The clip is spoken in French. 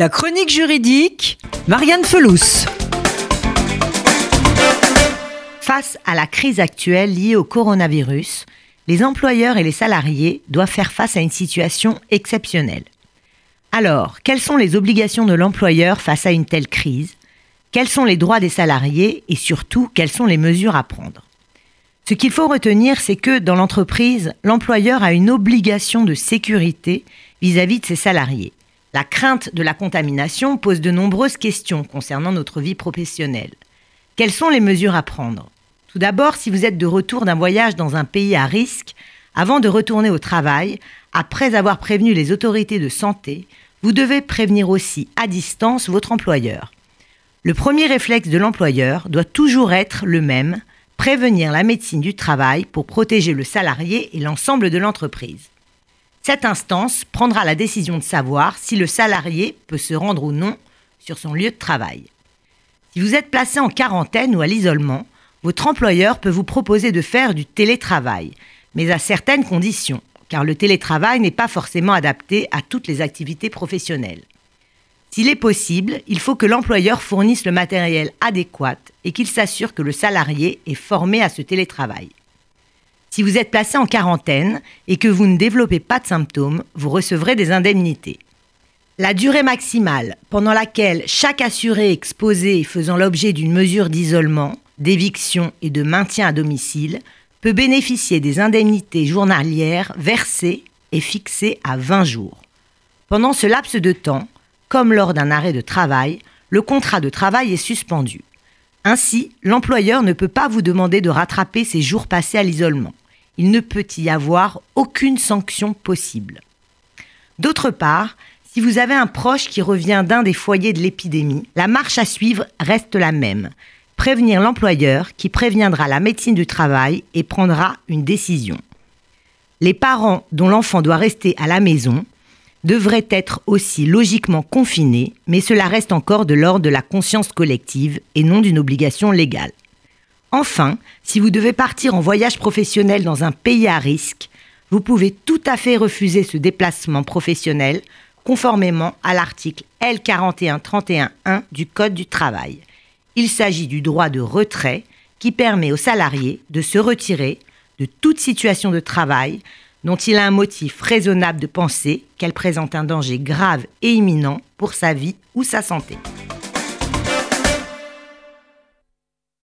La chronique juridique, Marianne Felous. Face à la crise actuelle liée au coronavirus, les employeurs et les salariés doivent faire face à une situation exceptionnelle. Alors, quelles sont les obligations de l'employeur face à une telle crise? Quels sont les droits des salariés et surtout, quelles sont les mesures à prendre? Ce qu'il faut retenir, c'est que dans l'entreprise, l'employeur a une obligation de sécurité vis-à-vis -vis de ses salariés. La crainte de la contamination pose de nombreuses questions concernant notre vie professionnelle. Quelles sont les mesures à prendre? Tout d'abord, si vous êtes de retour d'un voyage dans un pays à risque, avant de retourner au travail, après avoir prévenu les autorités de santé, vous devez prévenir aussi à distance votre employeur. Le premier réflexe de l'employeur doit toujours être le même, prévenir la médecine du travail pour protéger le salarié et l'ensemble de l'entreprise. Cette instance prendra la décision de savoir si le salarié peut se rendre ou non sur son lieu de travail. Si vous êtes placé en quarantaine ou à l'isolement, votre employeur peut vous proposer de faire du télétravail, mais à certaines conditions, car le télétravail n'est pas forcément adapté à toutes les activités professionnelles. S'il est possible, il faut que l'employeur fournisse le matériel adéquat et qu'il s'assure que le salarié est formé à ce télétravail. Si vous êtes placé en quarantaine et que vous ne développez pas de symptômes, vous recevrez des indemnités. La durée maximale pendant laquelle chaque assuré exposé faisant l'objet d'une mesure d'isolement, d'éviction et de maintien à domicile peut bénéficier des indemnités journalières versées et fixées à 20 jours. Pendant ce laps de temps, comme lors d'un arrêt de travail, le contrat de travail est suspendu. Ainsi, l'employeur ne peut pas vous demander de rattraper ces jours passés à l'isolement il ne peut y avoir aucune sanction possible. D'autre part, si vous avez un proche qui revient d'un des foyers de l'épidémie, la marche à suivre reste la même. Prévenir l'employeur qui préviendra la médecine du travail et prendra une décision. Les parents dont l'enfant doit rester à la maison devraient être aussi logiquement confinés, mais cela reste encore de l'ordre de la conscience collective et non d'une obligation légale. Enfin, si vous devez partir en voyage professionnel dans un pays à risque, vous pouvez tout à fait refuser ce déplacement professionnel conformément à l'article L4131.1 du Code du travail. Il s'agit du droit de retrait qui permet aux salariés de se retirer de toute situation de travail dont il a un motif raisonnable de penser qu'elle présente un danger grave et imminent pour sa vie ou sa santé.